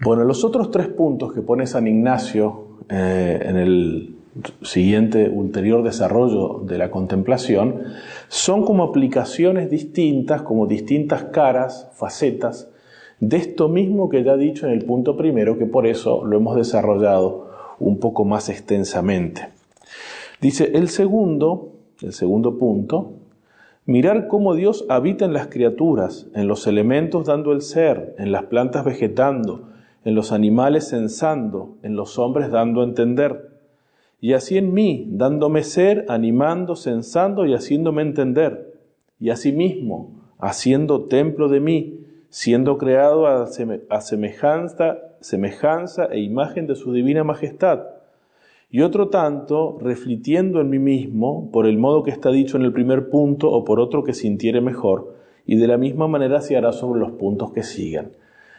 Bueno, los otros tres puntos que pone San Ignacio eh, en el siguiente ulterior desarrollo de la contemplación son como aplicaciones distintas, como distintas caras, facetas de esto mismo que ya he dicho en el punto primero, que por eso lo hemos desarrollado un poco más extensamente. Dice el segundo, el segundo punto, Mirar cómo Dios habita en las criaturas, en los elementos dando el ser, en las plantas vegetando, en los animales censando, en los hombres dando a entender. Y así en mí, dándome ser, animando, censando y haciéndome entender. Y asimismo, haciendo templo de mí, siendo creado a, semejanza, semejanza e imagen de su divina majestad y otro tanto reflitiendo en mí mismo por el modo que está dicho en el primer punto o por otro que sintiere mejor, y de la misma manera se hará sobre los puntos que sigan.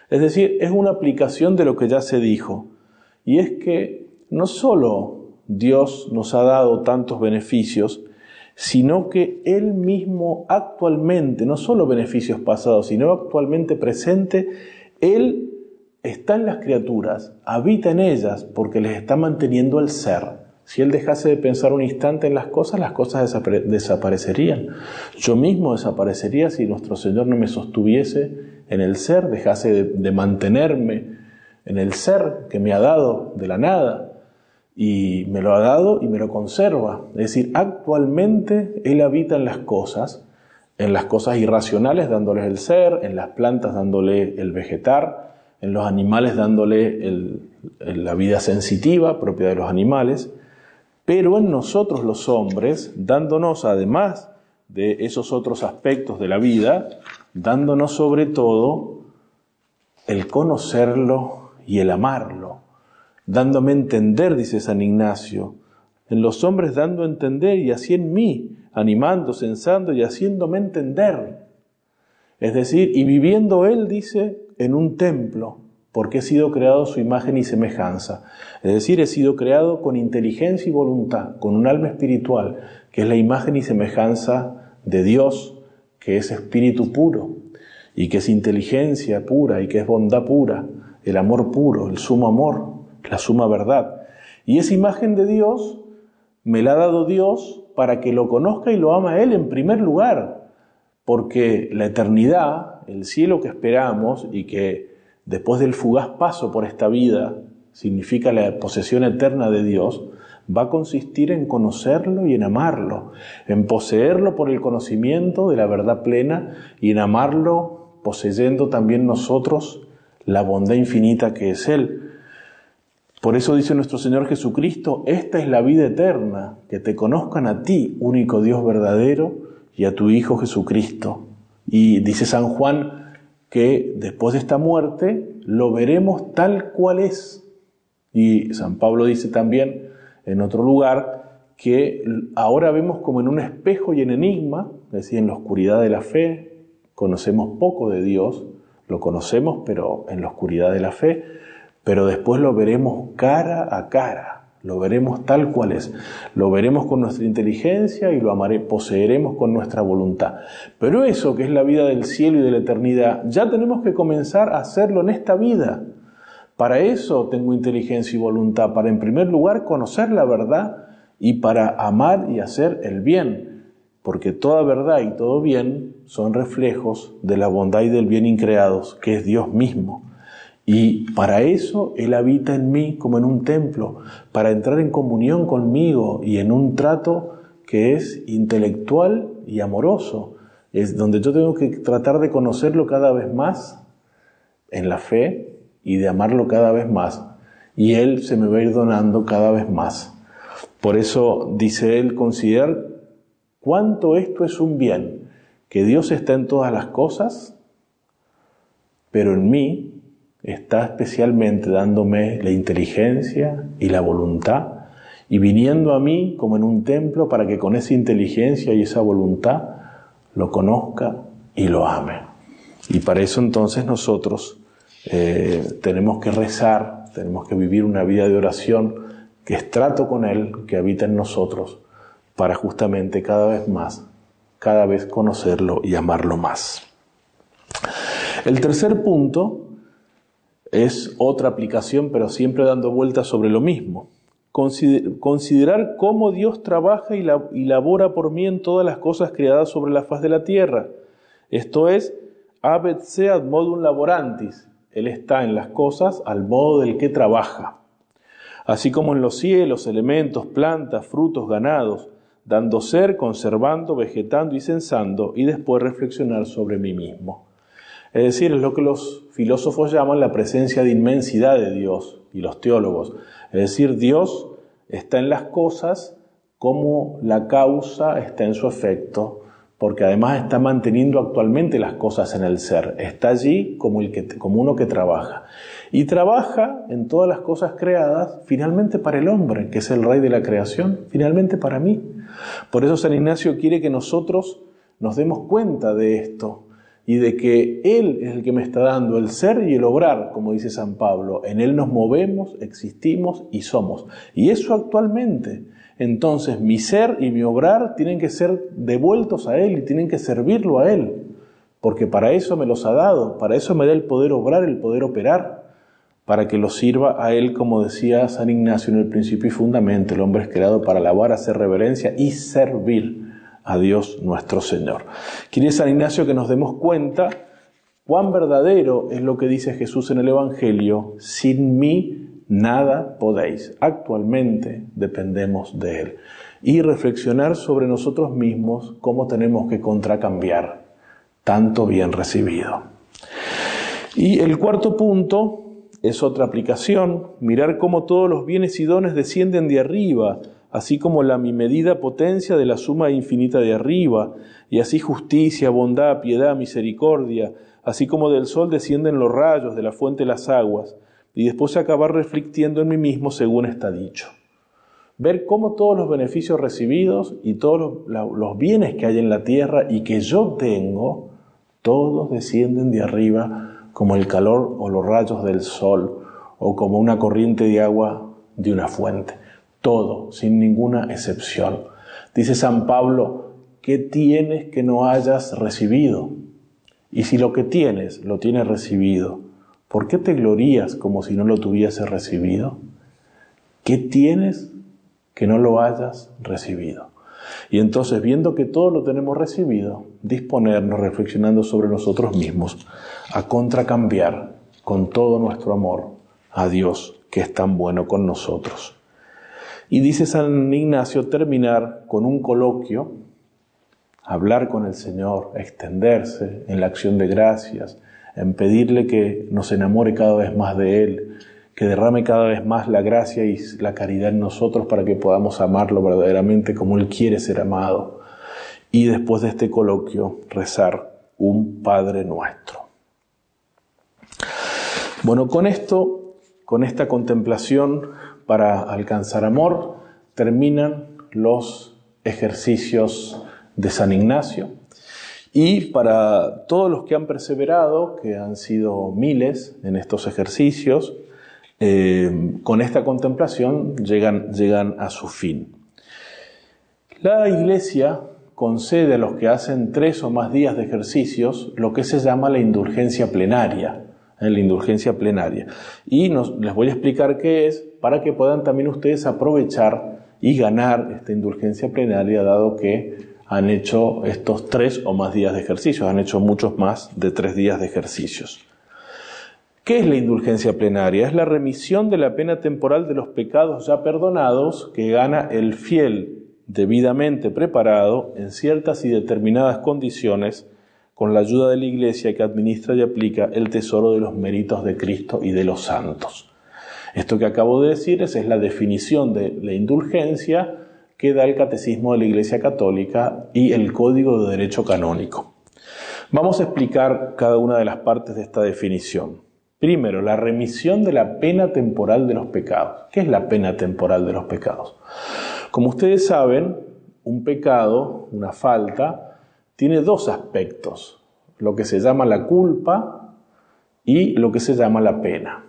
Es decir, es una aplicación de lo que ya se dijo, y es que no solo Dios nos ha dado tantos beneficios, sino que Él mismo actualmente, no solo beneficios pasados, sino actualmente presente, Él está en las criaturas, habita en ellas porque les está manteniendo el ser. Si él dejase de pensar un instante en las cosas, las cosas desaparecerían. Yo mismo desaparecería si nuestro Señor no me sostuviese en el ser, dejase de, de mantenerme en el ser que me ha dado de la nada. Y me lo ha dado y me lo conserva. Es decir, actualmente Él habita en las cosas, en las cosas irracionales dándoles el ser, en las plantas dándole el vegetar, en los animales dándole la vida sensitiva propia de los animales, pero en nosotros los hombres dándonos, además de esos otros aspectos de la vida, dándonos sobre todo el conocerlo y el amarlo, dándome a entender, dice San Ignacio, en los hombres dando a entender y así en mí, animando, sensando y haciéndome entender. Es decir, y viviendo Él, dice, en un templo, porque he sido creado su imagen y semejanza. Es decir, he sido creado con inteligencia y voluntad, con un alma espiritual, que es la imagen y semejanza de Dios, que es espíritu puro, y que es inteligencia pura, y que es bondad pura, el amor puro, el sumo amor, la suma verdad. Y esa imagen de Dios me la ha dado Dios para que lo conozca y lo ama Él en primer lugar, porque la eternidad, el cielo que esperamos y que después del fugaz paso por esta vida, significa la posesión eterna de Dios, va a consistir en conocerlo y en amarlo, en poseerlo por el conocimiento de la verdad plena y en amarlo poseyendo también nosotros la bondad infinita que es Él. Por eso dice nuestro Señor Jesucristo, esta es la vida eterna, que te conozcan a ti, único Dios verdadero, y a tu Hijo Jesucristo. Y dice San Juan, que después de esta muerte lo veremos tal cual es. Y San Pablo dice también en otro lugar que ahora vemos como en un espejo y en enigma, es decir, en la oscuridad de la fe, conocemos poco de Dios, lo conocemos pero en la oscuridad de la fe, pero después lo veremos cara a cara. Lo veremos tal cual es. Lo veremos con nuestra inteligencia y lo poseeremos con nuestra voluntad. Pero eso que es la vida del cielo y de la eternidad, ya tenemos que comenzar a hacerlo en esta vida. Para eso tengo inteligencia y voluntad, para en primer lugar conocer la verdad y para amar y hacer el bien, porque toda verdad y todo bien son reflejos de la bondad y del bien increados, que es Dios mismo. Y para eso Él habita en mí como en un templo, para entrar en comunión conmigo y en un trato que es intelectual y amoroso. Es donde yo tengo que tratar de conocerlo cada vez más en la fe y de amarlo cada vez más. Y Él se me va a ir donando cada vez más. Por eso dice Él, considerar cuánto esto es un bien, que Dios está en todas las cosas pero en mí está especialmente dándome la inteligencia y la voluntad y viniendo a mí como en un templo para que con esa inteligencia y esa voluntad lo conozca y lo ame. Y para eso entonces nosotros eh, tenemos que rezar, tenemos que vivir una vida de oración que es trato con Él, que habita en nosotros, para justamente cada vez más, cada vez conocerlo y amarlo más. El tercer punto es otra aplicación, pero siempre dando vueltas sobre lo mismo. Considerar cómo Dios trabaja y, labora por mí en todas las cosas creadas sobre la faz de la tierra. Esto es, abet seat modum laborantis. Él está en las cosas al modo del que trabaja. Así como en los cielos, elementos, plantas, frutos, ganados, dando ser, conservando, vegetando y censando, y después reflexionar sobre mí mismo. Es decir, es lo que los filósofos llaman la presencia de inmensidad de Dios y los teólogos. Es decir, Dios está en las cosas como la causa está en su efecto, porque además está manteniendo actualmente las cosas en el ser. Está allí como, el que, como uno que trabaja. Y trabaja en todas las cosas creadas finalmente para el hombre, que es el rey de la creación, finalmente para mí. Por eso San Ignacio quiere que nosotros nos demos cuenta de esto, y de que Él es el que me está dando el ser y el obrar, como dice San Pablo. En Él nos movemos, existimos y somos. Y eso actualmente. Entonces mi ser y mi obrar tienen que ser devueltos a Él y tienen que servirlo a Él. Porque para eso me los ha dado, para eso me da el poder obrar, el poder operar, para que lo sirva a Él, como decía San Ignacio en el principio y fundamento. El hombre es creado para alabar, hacer reverencia y servir a Dios nuestro Señor. Quiere San Ignacio que nos demos cuenta cuán verdadero es lo que dice Jesús en el Evangelio, sin mí nada podéis. Actualmente dependemos de Él. Y reflexionar sobre nosotros mismos cómo tenemos que contracambiar tanto bien recibido. Y el cuarto punto es otra aplicación, mirar cómo todos los bienes y dones descienden de arriba, así como la mi medida potencia de la suma infinita de arriba, y así justicia, bondad, piedad, misericordia, así como del sol descienden los rayos, de la fuente las aguas, y después acabar reflectiendo en mí mismo según está dicho. Ver cómo todos los beneficios recibidos y todos los, bienes que hay en la tierra y que yo tengo, todos descienden de arriba como el calor o los rayos del sol o como una corriente de agua de una fuente todo, sin ninguna excepción. Dice San Pablo, ¿qué tienes que no hayas recibido? Y si lo que tienes lo tienes recibido, ¿por qué te glorías como si no lo tuviese recibido? ¿Qué tienes que no lo hayas recibido? Y entonces, viendo que todo lo tenemos recibido, disponernos, reflexionando sobre nosotros mismos, a contracambiar con todo nuestro amor a Dios que es tan bueno con nosotros. Y dice San Ignacio terminar con un coloquio, hablar con el Señor, extenderse en la acción de gracias, en pedirle que nos enamore cada vez más de Él, que derrame cada vez más la gracia y la caridad en nosotros para que podamos amarlo verdaderamente como Él quiere ser amado. Y después de este coloquio, rezar un Padre nuestro. Bueno, con esto, con esta contemplación, para alcanzar amor, terminan los ejercicios de San Ignacio. Y para todos los que han perseverado, que han sido miles en estos ejercicios, eh, con esta contemplación llegan, llegan a su fin. La Iglesia concede a los que hacen tres o más días de ejercicios lo que se llama la indulgencia plenaria en la indulgencia plenaria. Y les voy a explicar qué es para que puedan también ustedes aprovechar y ganar esta indulgencia plenaria, dado que han hecho estos tres o más días de ejercicios, han hecho muchos más de tres días de ejercicios. ¿Qué es la indulgencia plenaria? Es la remisión de la pena temporal de los pecados ya perdonados que gana el fiel debidamente preparado en ciertas y determinadas condiciones con la ayuda de la Iglesia que administra y aplica el tesoro de los méritos de Cristo y de los santos. Esto que acabo de decir es, la definición de la indulgencia que da el Catecismo de la Iglesia Católica y el Código de Derecho Canónico. Vamos a explicar cada una de las partes de esta definición. Primero, la remisión de la pena temporal de los pecados. ¿Qué es la pena temporal de los pecados? Como ustedes saben, un pecado, una falta, tiene dos aspectos, lo que se llama la culpa y lo que se llama la pena.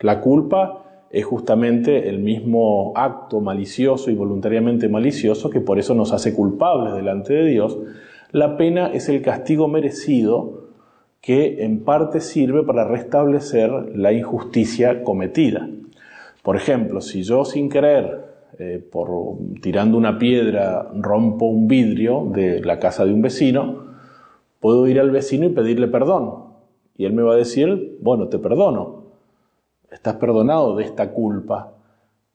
La culpa es justamente el mismo acto malicioso y voluntariamente malicioso que por eso nos hace culpables delante de Dios. La pena es el castigo merecido que en parte sirve para restablecer la injusticia cometida. Por ejemplo, si yo sin querer, eh, por tirando una piedra, rompo un vidrio de la casa de un vecino, puedo ir al vecino y pedirle perdón. Y él me va a decir, bueno, te perdono, estás perdonado de esta culpa,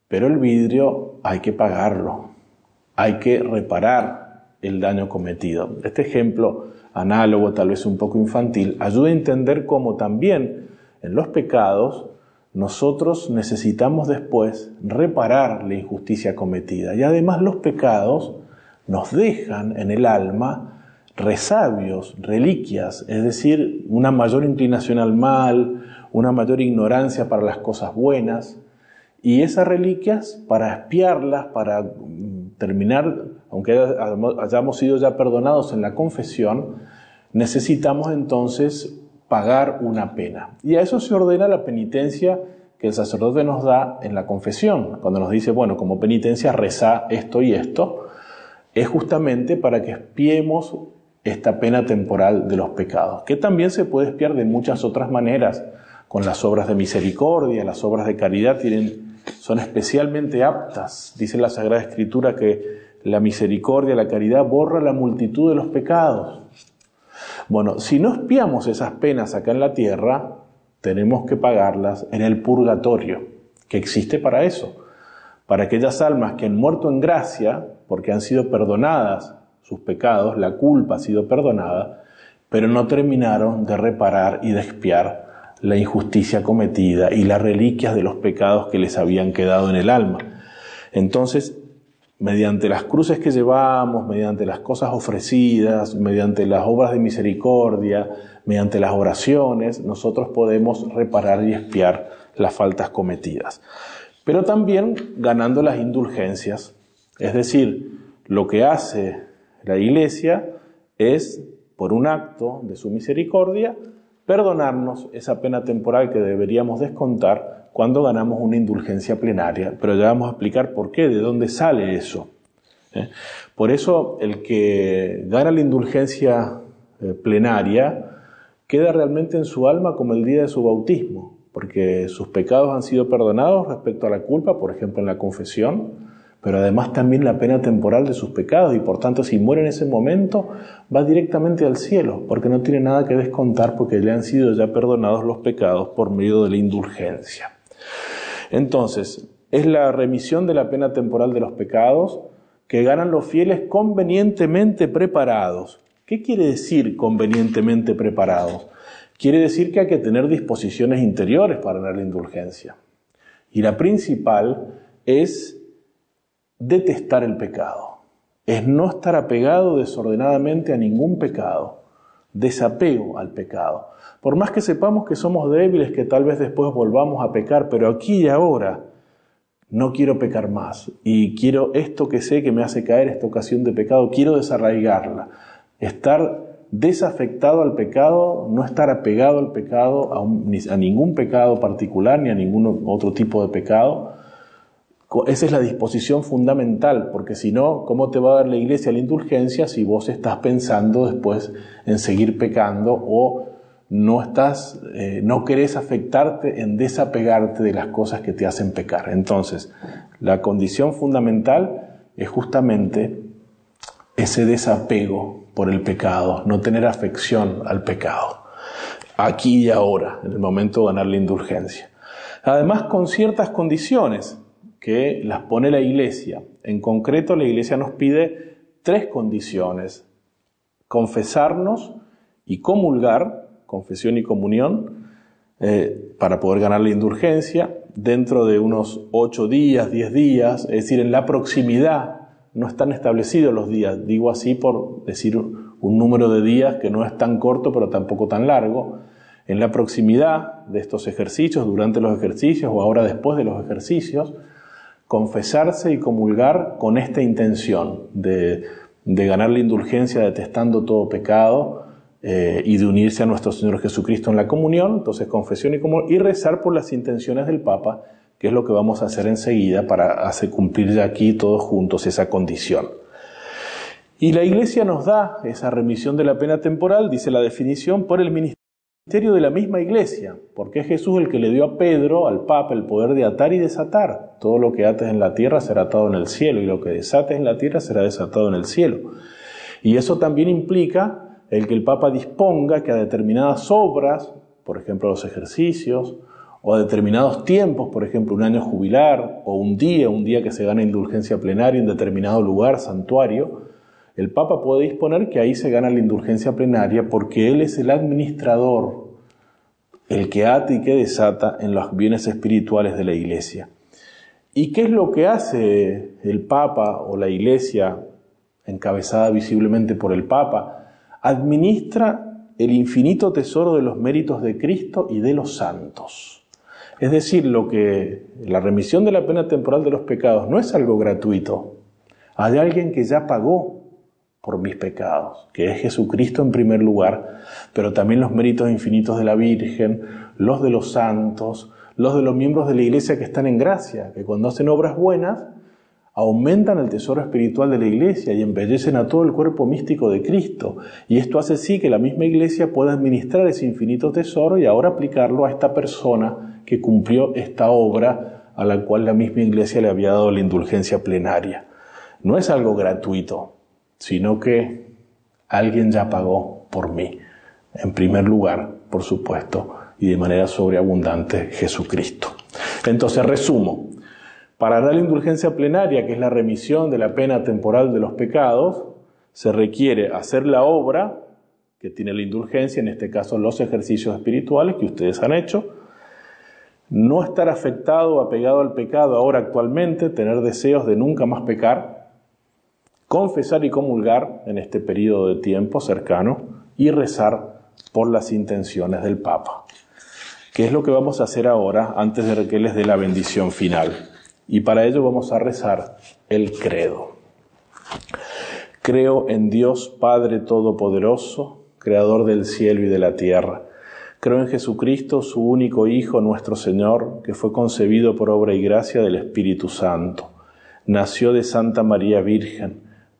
pero el vidrio hay que pagarlo, hay que reparar el daño cometido. Este ejemplo análogo, tal vez un poco infantil, ayuda a entender cómo también en los pecados nosotros necesitamos después reparar la injusticia cometida. Y además los pecados nos dejan en el alma resabios, reliquias, es decir, una mayor inclinación al mal, una mayor ignorancia para las cosas buenas, y esas reliquias, para espiarlas, para mm, terminar, aunque hayamos sido ya perdonados en la confesión, necesitamos entonces pagar una pena. Y a eso se ordena la penitencia que el sacerdote nos da en la confesión, cuando nos dice, bueno, como penitencia reza esto y esto, es justamente para que espiemos esta pena temporal de los pecados, que también se puede espiar de muchas otras maneras, con las obras de misericordia, las obras de caridad tienen, son especialmente aptas. Dice la Sagrada Escritura que la misericordia, la caridad borra la multitud de los pecados. Bueno, si no espiamos esas penas acá en la tierra, tenemos que pagarlas en el purgatorio, que existe para eso, para aquellas almas que han muerto en gracia, porque han sido perdonadas sus pecados, la culpa ha sido perdonada, pero no terminaron de reparar y de expiar la injusticia cometida y las reliquias de los pecados que les habían quedado en el alma. Entonces, mediante las cruces que llevamos, mediante las cosas ofrecidas, mediante las obras de misericordia, mediante las oraciones, nosotros podemos reparar y expiar las faltas cometidas. Pero también ganando las indulgencias, es decir, lo que hace la Iglesia es, por un acto de su misericordia, perdonarnos esa pena temporal que deberíamos descontar cuando ganamos una indulgencia plenaria. Pero ya vamos a explicar por qué, de dónde sale eso. ¿eh? Por eso el que gana la indulgencia eh, plenaria queda realmente en su alma como el día de su bautismo, porque sus pecados han sido perdonados respecto a la culpa, por ejemplo en la confesión, pero además también la pena temporal de sus pecados y por tanto si muere en ese momento va directamente al cielo porque no tiene nada que descontar porque le han sido ya perdonados los pecados por medio de la indulgencia. Entonces, es la remisión de la pena temporal de los pecados que ganan los fieles convenientemente preparados. ¿Qué quiere decir convenientemente preparados? Quiere decir que hay que tener disposiciones interiores para ganar la indulgencia. Y la principal es detestar el pecado, es no estar apegado desordenadamente a ningún pecado, desapego al pecado. Por más que sepamos que somos débiles, que tal vez después volvamos a pecar, pero aquí y ahora no quiero pecar más. Y quiero esto que sé que me hace caer esta ocasión de pecado, quiero desarraigarla, estar desafectado al pecado, no estar apegado al pecado, a, a ningún pecado particular ni a ningún otro tipo de pecado, esa es la disposición fundamental, porque si no, ¿cómo te va a dar la iglesia la indulgencia si vos estás pensando después en seguir pecando o no estás, eh, no querés afectarte en desapegarte de las cosas que te hacen pecar? Entonces, la condición fundamental es justamente ese desapego por el pecado, no tener afección al pecado, aquí y ahora, en el momento de ganar la indulgencia. Además, con ciertas condiciones que las pone la Iglesia. En concreto, la Iglesia nos pide tres condiciones. Confesarnos y comulgar, confesión y comunión, eh, para poder ganar la indulgencia, dentro de unos ocho días, diez días, es decir, en la proximidad, no están establecidos los días, digo así por decir un número de días que no es tan corto pero tampoco tan largo, en la proximidad de estos ejercicios, durante los ejercicios o ahora después de los ejercicios, confesarse y comulgar con esta intención de, ganar la indulgencia detestando todo pecado eh, y de unirse a nuestro Señor Jesucristo en la comunión, entonces confesión y comunión, y rezar por las intenciones del Papa, que es lo que vamos a hacer enseguida para hacer cumplir ya aquí todos juntos esa condición. Y la Iglesia nos da esa remisión de la pena temporal, dice la definición, por el ministerio Ministerio de la misma iglesia, porque es Jesús el que le dio a Pedro, al Papa, el poder de atar y desatar. Todo lo que ates en la tierra será atado en el cielo y lo que desates en la tierra será desatado en el cielo. Y eso también implica el que el Papa disponga que a determinadas obras, por ejemplo los ejercicios, o a determinados tiempos, por ejemplo un año jubilar, o un día, un día que se gana indulgencia plenaria en determinado lugar, santuario, el Papa puede disponer que ahí se gana la indulgencia plenaria porque Él es el administrador, el que ata y que desata en los bienes espirituales de la Iglesia. ¿Y qué es lo que hace el Papa o la Iglesia, encabezada visiblemente por el Papa? Administra el infinito tesoro de los méritos de Cristo y de los santos. Es decir, lo que la remisión de la pena temporal de los pecados no es algo gratuito. Hay alguien que ya pagó por mis pecados, que es Jesucristo en primer lugar, pero también los méritos infinitos de la Virgen, los de los santos, los de los miembros de la iglesia que están en gracia, que cuando hacen obras buenas, aumentan el tesoro espiritual de la iglesia y embellecen a todo el cuerpo místico de Cristo. Y esto hace sí que la misma iglesia pueda administrar ese infinito tesoro y ahora aplicarlo a esta persona que cumplió esta obra a la cual la misma iglesia le había dado la indulgencia plenaria. No es algo gratuito, sino que alguien ya pagó por mí. En primer lugar, por supuesto, y de manera sobreabundante, Jesucristo. Entonces, resumo. Para dar la indulgencia plenaria, que es la remisión de la pena temporal de los pecados, se requiere hacer la obra que tiene la indulgencia, en este caso los ejercicios espirituales que ustedes han hecho, no estar afectado o apegado al pecado ahora actualmente, tener deseos de nunca más pecar, confesar y comulgar en este periodo de tiempo cercano y rezar por las intenciones del Papa. ¿Qué es lo que vamos a hacer ahora antes de que les dé la bendición final? Y para ello vamos a rezar el credo. Creo en Dios Padre Todopoderoso, Creador del cielo y de la tierra. Creo en Jesucristo, su único Hijo, nuestro Señor, que fue concebido por obra y gracia del Espíritu Santo. Nació de Santa María Virgen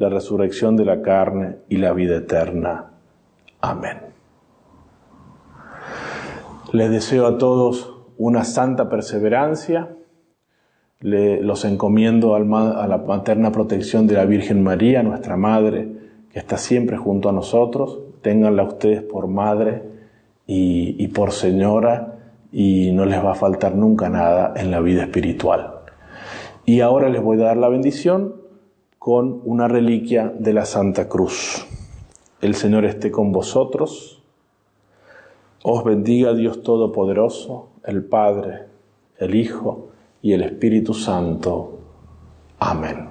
la resurrección de la carne y la vida eterna. Amén. Les deseo a todos una santa perseverancia. los encomiendo a la materna protección de la Virgen María, nuestra Madre, que está siempre junto a nosotros. Ténganla ustedes por Madre y por Señora y no les va a faltar nunca nada en la vida espiritual. Y ahora les voy a dar la bendición con una reliquia de la Santa Cruz. El Señor esté con vosotros. Os bendiga Dios Todopoderoso, el Padre, el Hijo y el Espíritu Santo. Amén.